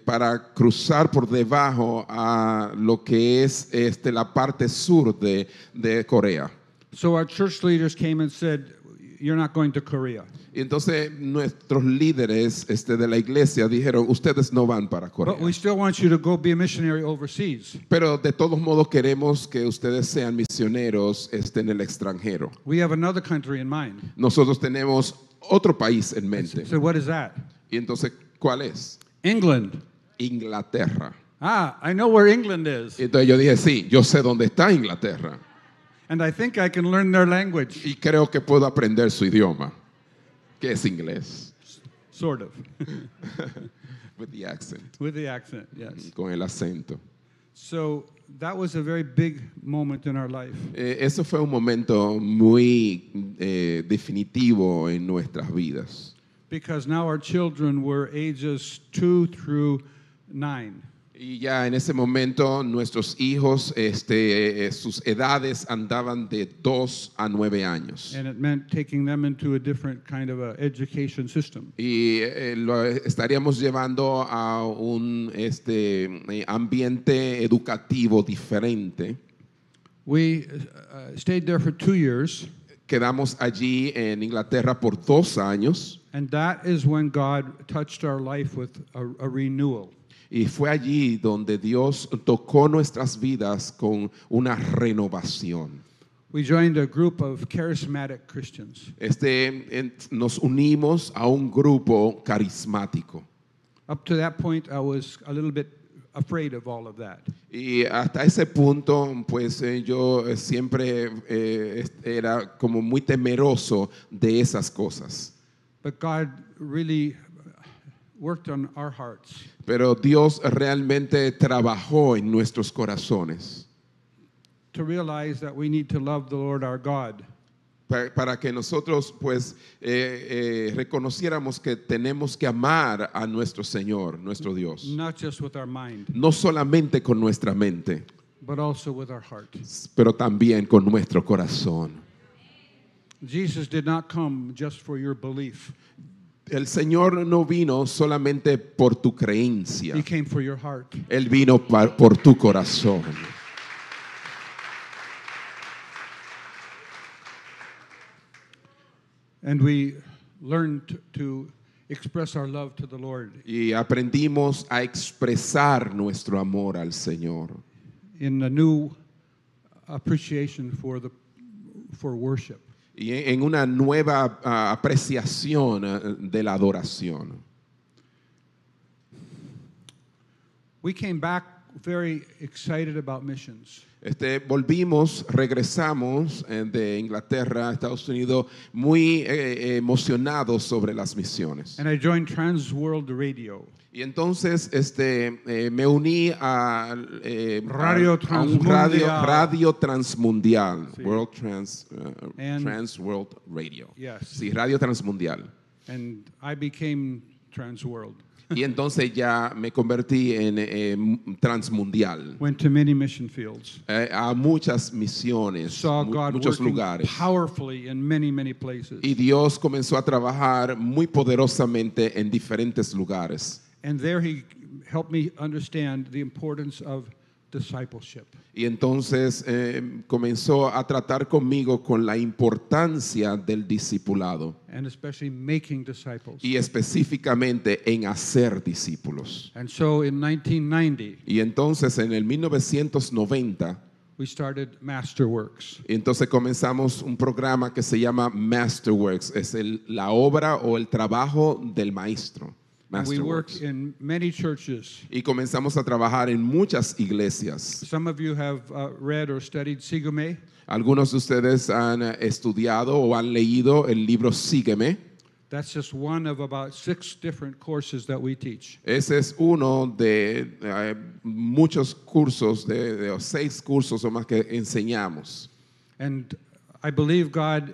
para cruzar por debajo a lo que es este, la parte sur de, de Corea. So our church leaders came and said, You're not going to Korea. Y entonces nuestros líderes este, de la iglesia dijeron, ustedes no van para Corea. But we still want you to go be a missionary overseas. Pero de todos modos queremos que ustedes sean misioneros este, en el extranjero. We have another country in mind. Nosotros tenemos otro país en mente. So what is that? Y entonces, ¿cuál es? England. Inglaterra. Ah, I know where England is. Entonces yo dije, sí, yo sé dónde está Inglaterra. And I think I can learn their language. Y creo que puedo aprender su idioma, que es inglés, Sort of. with the accent, With the accent, yes. con el acento. So that was a very big moment in our life. Eh, eso fue un momento muy eh, definitivo en nuestras vidas. Because now our children were ages two through nine. Y ya en ese momento nuestros hijos, este, eh, sus edades andaban de 2 a 9 años. And it meant taking them into a different kind of a education system. Y eh, lo estaríamos llevando a un este, eh, ambiente educativo diferente. We uh, stayed there for two years, Quedamos allí en Inglaterra por dos años and that is when God touched our life with a, a renewal. Y fue allí donde Dios tocó nuestras vidas con una renovación. We joined a group of charismatic Christians. Este, en- nos unimos a un grupo carismático. Up to that point, I was a little bit afraid of all of that. Y hasta ese punto, pues eh, yo eh, siempre eh, era como muy temeroso de esas cosas. But God really worked on our hearts. Pero Dios realmente trabajó en nuestros corazones to realize that we need to love the Lord our God pa- para que nosotros pues eh, eh, reconociéramos que tenemos que amar a nuestro Señor, nuestro Dios. not just with our mind, No solamente con nuestra mente, but also with our heart. pero también con nuestro corazón. Jesus did not come just for your belief, El Señor no vino solamente por tu creencia, He came for your heart. Él vino por tu corazón. And we learned to- to express our love to the Lord Y aprendimos a expresar nuestro amor al Señor in a new appreciation for, the, for worship. Y en una nueva ah, apreciación ah, de la adoración. We came back very excited about missions. Este, volvimos, regresamos eh, de Inglaterra a Estados Unidos muy eh, eh, emocionados sobre las misiones. And I joined Trans World Radio. Y entonces este, eh, me uní a, eh, Radio a- a un Transmundial. radio, radio transmundial, Sí. World Trans, uh, And- Trans World Radio. Yes. Sí, radio transmundial. And I became Trans World. Y entonces ya me convertí en eh, transmundial. Went to many mission fields. eh, a muchas misiones, Saw mu- God muchos lugares. powerfully in many, many places. Y Dios comenzó a trabajar muy poderosamente en diferentes lugares. And there he helped me understand the importance of discipleship. Y entonces eh, comenzó a tratar conmigo con la importancia del discipulado and especially making disciples. y específicamente en hacer discípulos. And so in 1990, Y entonces en el 1990, we started Masterworks. entonces comenzamos un programa que se llama Masterworks, es el- la obra o el trabajo del maestro. We work in many churches. Y comenzamos a trabajar en muchas iglesias. Some of you have uh, read or studied Sígueme. Algunos de ustedes han eh, estudiado o han leído el libro Sígueme. That's just one of about six different courses that we teach. Ese es uno de eh, muchos cursos, de, de seis cursos o más que enseñamos. And I believe God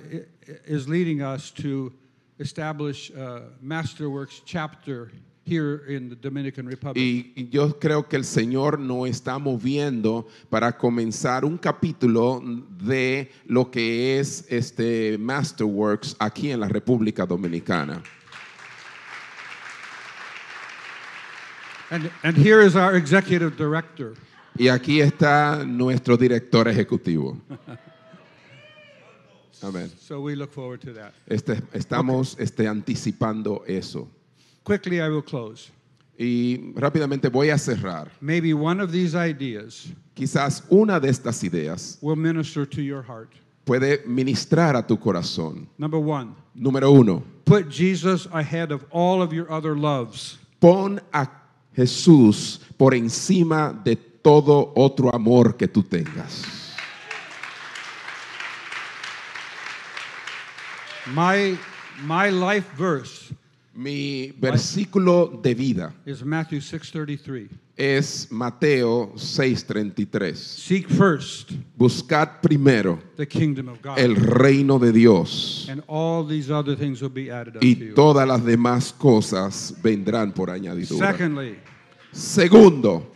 is leading us to establish a Masterworks chapter here in the Dominican Republic. Y y yo creo que el Señor nos está moviendo para comenzar un capítulo de lo que es este Masterworks aquí en la República Dominicana. And, and here is our executive director. Y aquí está nuestro director ejecutivo. Amén. So we look forward to that. Este, estamos este, anticipando eso. Quickly, I will close. Y rápidamente voy a cerrar. Maybe one of these ideas Quizás una de estas ideas will minister to your heart. puede ministrar a tu corazón. Number one, Número uno, put Jesus ahead of all of your other loves. pon a Jesús por encima de todo otro amor que tú tengas. My, my life verse Mi versículo de vida is Matthew 6:33. es Mateo 6:33. Seek first Buscad primero the kingdom of God, el reino de Dios and all these other things will be added unto y you. todas las demás cosas vendrán por añadidura. Secondly, Segundo,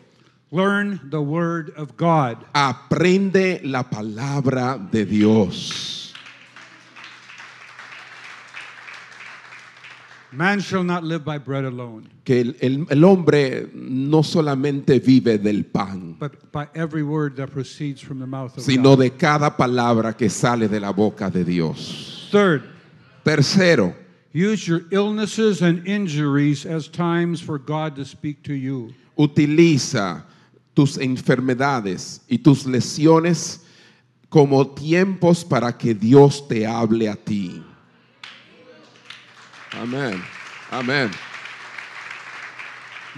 learn the word of God. aprende la palabra de Dios. Man shall not live by bread alone, Que el, el- el hombre no solamente vive del pan, but by every word that proceeds from the mouth of sino God. de cada palabra que sale de la boca de Dios. Third, Tercero, use your illnesses and injuries as times for God to speak to you. utiliza tus enfermedades y tus lesiones como tiempos para que Dios te hable a ti. Amén. Amén.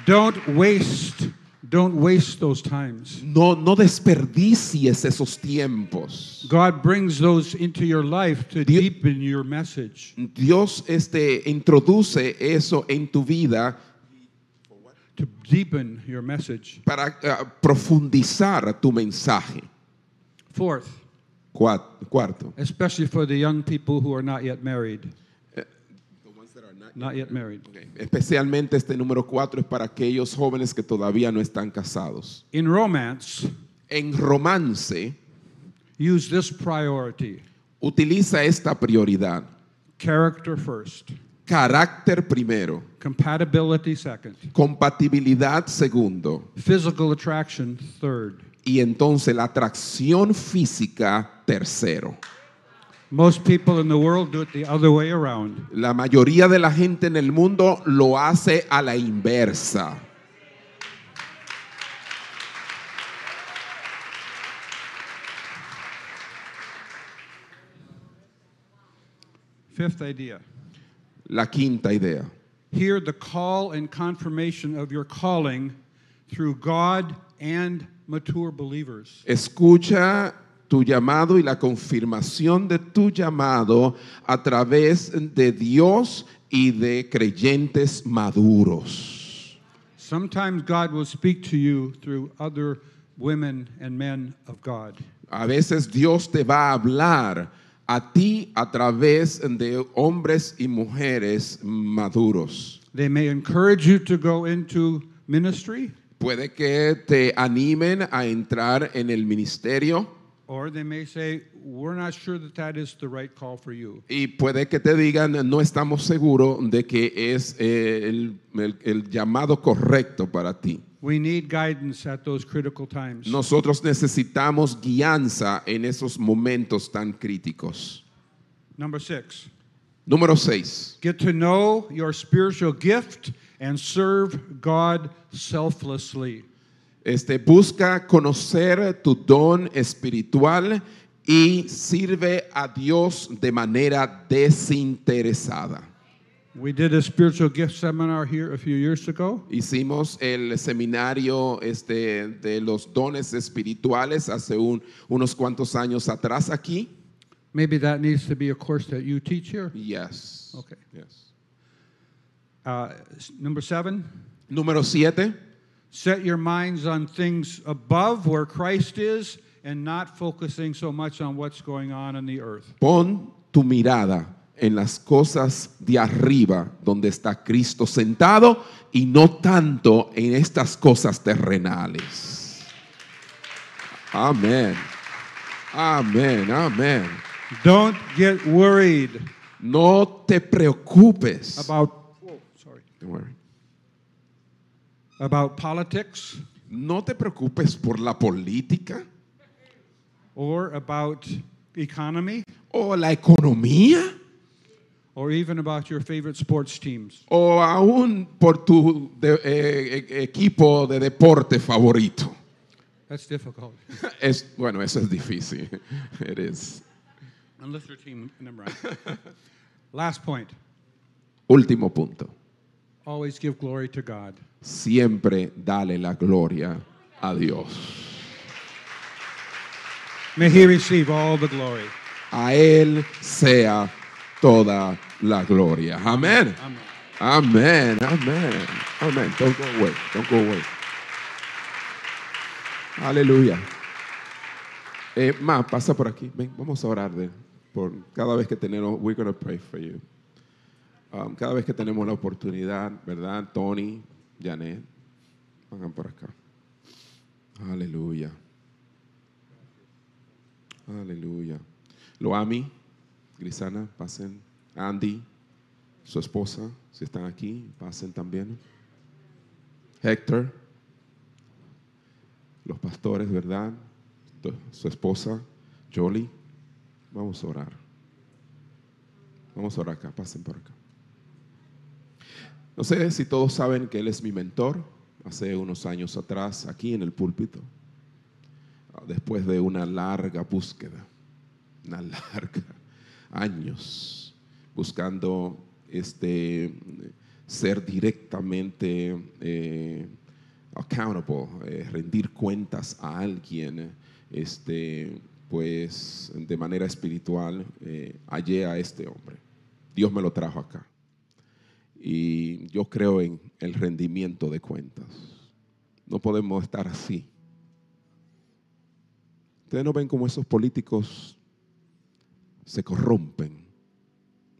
Don't waste, don't waste those times. No, no desperdicies esos tiempos. God brings those into your life to Dios- deepen your message, Dios este, introduce eso en tu vida to deepen your message. para eh, profundizar tu mensaje. Fourth, Cuat- Cuarto. especially for the young people who are not yet married. Not yet married. Ok, Especialmente este número cuatro es para aquellos jóvenes que todavía no están casados. In romance, En romance, use this priority utiliza esta prioridad. character first, Carácter primero, compatibility second, compatibilidad segundo physical attraction third. y entonces la atracción física tercero. Most people in the world do it the other way around. La mayoría de la gente en el mundo lo hace a la inversa. Fifth idea La quinta idea. hear the call and confirmation of your calling through God and mature believers. Escucha tu llamado y la confirmación de tu llamado a través de Dios y de creyentes maduros. Sometimes God will speak to you through other women and men of God. A veces Dios te va a hablar a ti a través de hombres y mujeres maduros. They may encourage you to go into ministry, Puede que te animen a entrar en el ministerio or they may say, We're not sure that that is the right call for you. y puede que te digan no estamos seguros de que es eh, el, el- el llamado correcto para ti. We need guidance at those critical times. Nosotros necesitamos guianza en esos momentos tan críticos. Number six, Número 6. get to know your spiritual gift and serve God selflessly. Este, busca conocer tu don espiritual y sirve a Dios de manera desinteresada. We did a spiritual gift seminar here a few years ago. Hicimos el seminario este, de los dones espirituales hace un- unos cuantos años atrás aquí. Maybe that needs to be a course that you teach here. Yes. Okay. Yes. Uh, number seven, Número 7. Set your minds on things above where Christ is and not focusing so much on what's going on in the earth. Pon tu mirada en las cosas de arriba donde está Cristo sentado y no tanto en estas cosas terrenales. Amén. Amén, amén. Don't get worried No te preocupes. about whoa, sorry, Don't worry. About politics No te preocupes por la política or about economy o la economía or even about your favorite sports teams. o aún por tu de- eh, eh, equipo de deporte favorito. That's difficult. Es, bueno, eso es difícil. It is. Unless your team mind. Last point. Último punto. Always give glory to God. Siempre dale la gloria a Dios. May he receive all the glory. A Él sea toda la gloria. Amén. Amén. Amén. Amén. Don't go away. Don't go away. Aleluya. Eh, Ma, pasa por aquí. Ven, vamos a orar de, por cada vez que tenemos. We're going to pray for you. Um, cada vez que tenemos la oportunidad, ¿verdad? Tony, Janet, vengan por acá. Aleluya. Aleluya. Loami, Grisana, pasen. Andy, su esposa, si están aquí, pasen también. Héctor, los pastores, ¿verdad? Su esposa, Jolie. Vamos a orar. Vamos a orar acá, pasen por acá. No sé si todos saben que él es mi mentor. Hace unos años atrás, aquí en el púlpito, después de una larga búsqueda, una larga años buscando este ser directamente eh, accountable, eh, rendir cuentas a alguien, este, pues de manera espiritual, eh, hallé a este hombre. Dios me lo trajo acá. Y yo creo en el rendimiento de cuentas. No podemos estar así. Ustedes no ven cómo esos políticos se corrompen.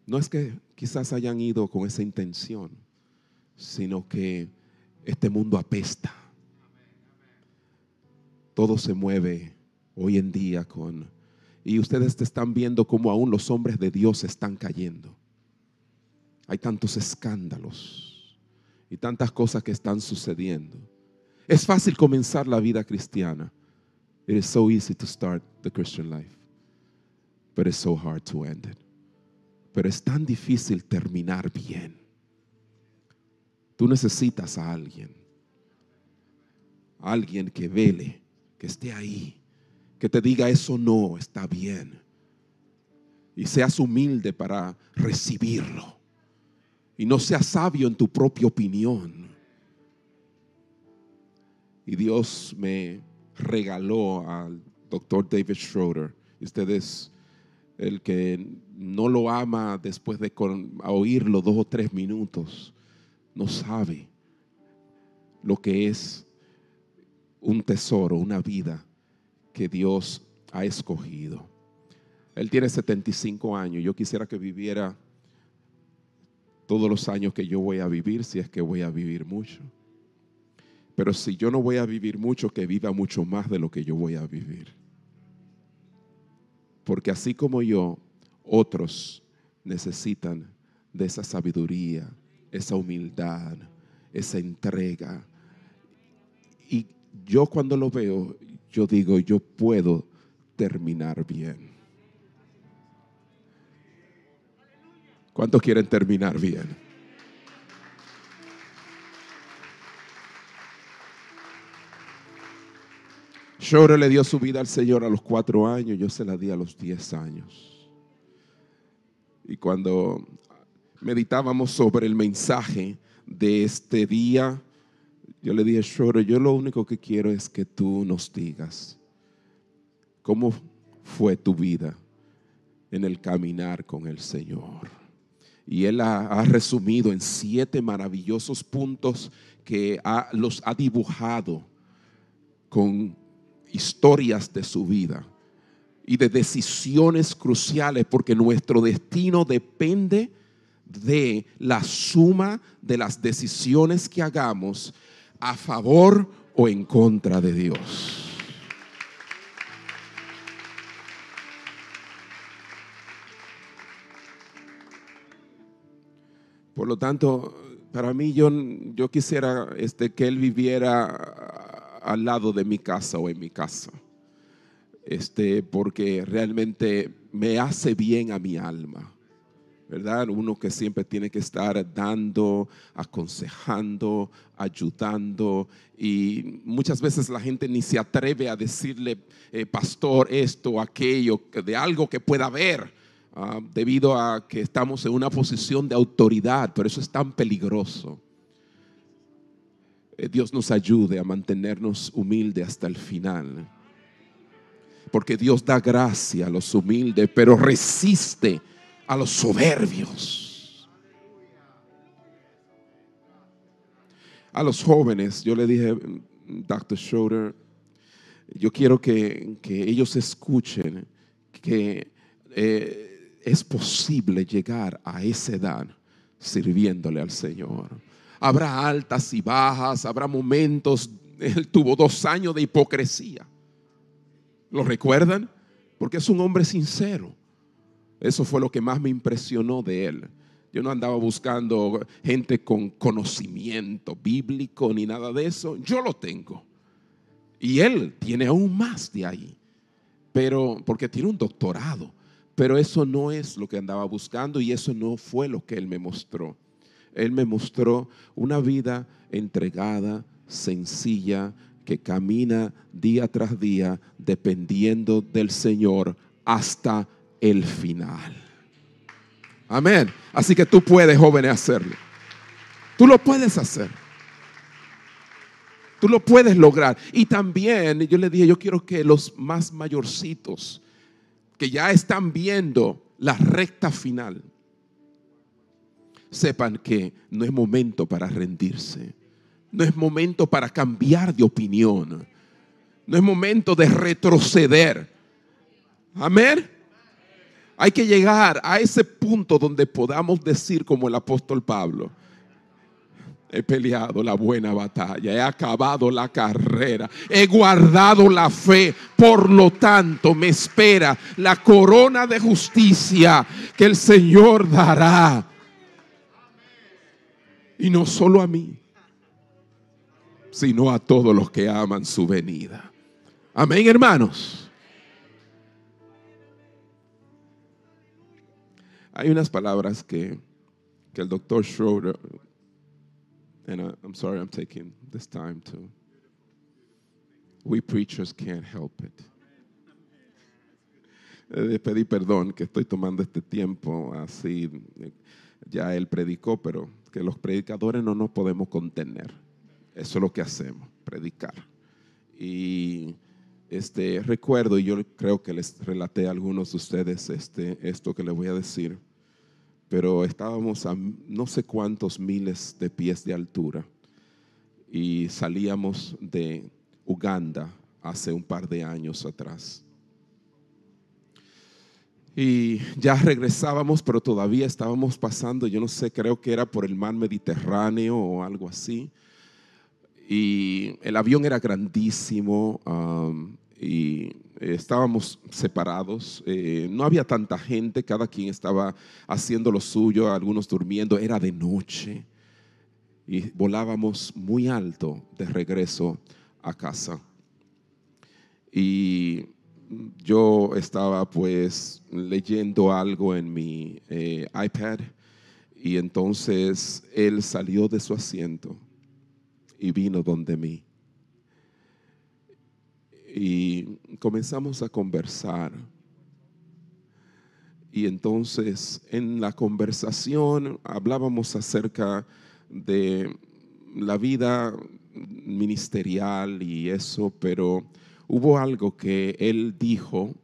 No es que quizás hayan ido con esa intención, sino que este mundo apesta. todo se mueve hoy en día con... Y ustedes están viendo cómo aún los hombres de Dios están cayendo. Hay tantos escándalos y tantas cosas que están sucediendo. Es fácil comenzar la vida cristiana. It is so easy to start the Christian life, but it's so hard to end it. Pero es tan difícil terminar bien. Tú necesitas a alguien, alguien que vele, que esté ahí, que te diga eso no está bien y seas humilde para recibirlo y no seas sabio en tu propia opinión. Y Dios me regaló al doctor David Schroeder. Ustedes, el que no lo ama después de oírlo dos o tres minutos, no sabe lo que es un tesoro, una vida que Dios ha escogido. Él tiene 75 años. Yo quisiera que viviera todos los años que yo voy a vivir, si es que voy a vivir mucho. Pero si yo no voy a vivir mucho, que viva mucho más de lo que yo voy a vivir. Porque así como yo, otros necesitan de esa sabiduría, esa humildad, esa entrega. Y yo cuando lo veo, yo digo, yo puedo terminar bien. ¿Cuántos quieren terminar bien? Shore le dio su vida al Señor a los cuatro años, yo se la di a los diez años. Y cuando meditábamos sobre el mensaje de este día, yo le dije, Shore, yo lo único que quiero es que tú nos digas cómo fue tu vida en el caminar con el Señor. Y él ha, resumido en siete maravillosos puntos que los ha dibujado con historias de su vida y de decisiones cruciales, porque nuestro destino depende de la suma de las decisiones que hagamos a favor o en contra de Dios. Por lo tanto, para mí yo, yo quisiera este, que él viviera al lado de mi casa o en mi casa. Este, porque realmente me hace bien a mi alma. ¿Verdad? Uno que siempre tiene que estar dando, aconsejando, ayudando. Y muchas veces la gente ni se atreve a decirle, eh, pastor, esto, aquello, de algo que pueda ver Ah, debido a que estamos en una posición de autoridad, pero eso es tan peligroso. Eh, Dios nos ayude a mantenernos humildes hasta el final. Porque Dios da gracia a los humildes, pero resiste a los soberbios. A los jóvenes, yo le dije, Dr. Schroeder, yo quiero que, ellos escuchen que eh, es posible llegar a esa edad sirviéndole al Señor. Habrá altas y bajas, habrá momentos, él tuvo dos años de hipocresía. ¿Lo recuerdan? Porque es un hombre sincero. Eso fue lo que más me impresionó de él. Yo no andaba buscando gente con conocimiento bíblico ni nada de eso. Yo lo tengo. Y él tiene aún más de ahí. Pero porque tiene un doctorado. Pero eso no es lo que andaba buscando y eso no fue lo que Él me mostró. Él me mostró una vida entregada, sencilla, que camina día tras día dependiendo del Señor hasta el final. Amén. Así que tú puedes, jóvenes, hacerlo. Tú lo puedes hacer. Tú lo puedes lograr. Y también yo le dije, yo quiero que los más mayorcitos que ya están viendo la recta final, sepan que no es momento para rendirse, no es momento para cambiar de opinión, no es momento de retroceder. Amén. Hay que llegar a ese punto donde podamos decir como el apóstol Pablo, He peleado la buena batalla, he acabado la carrera, he guardado la fe. Por lo tanto, me espera la corona de justicia que el Señor dará. Y no solo a mí, sino a todos los que aman su venida. Amén, hermanos. Hay unas palabras que, que el doctor Schroeder, and I, I'm sorry I'm taking this time to, we preachers can't help it. Eh, pedí perdón que estoy tomando este tiempo así, ya él predicó, pero que los predicadores no nos podemos contener. Eso es lo que hacemos, predicar. Y este, recuerdo, y yo creo que les relaté a algunos de ustedes este, esto que les voy a decir, pero estábamos a no sé cuántos miles de pies de altura y salíamos de Uganda hace un par de años atrás. Y ya regresábamos, pero todavía estábamos pasando, yo no sé, creo que era por el mar Mediterráneo o algo así. Y el avión era grandísimo um, y estábamos separados. Eh, no había tanta gente, cada quien estaba haciendo lo suyo, algunos durmiendo, era de noche. Y volábamos muy alto de regreso a casa. Y yo estaba pues leyendo algo en mi eh, iPad y entonces él salió de su asiento y vino donde mí. Y comenzamos a conversar. Y entonces en la conversación hablábamos acerca de la vida ministerial y eso, pero hubo algo que él dijo,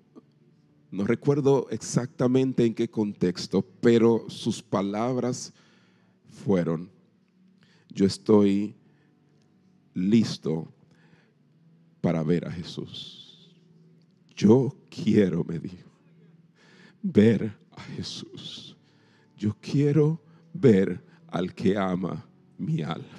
no recuerdo exactamente en qué contexto, pero sus palabras fueron, yo estoy listo para ver a Jesús. Yo quiero, me dijo, ver a Jesús. Yo quiero ver al que ama mi alma.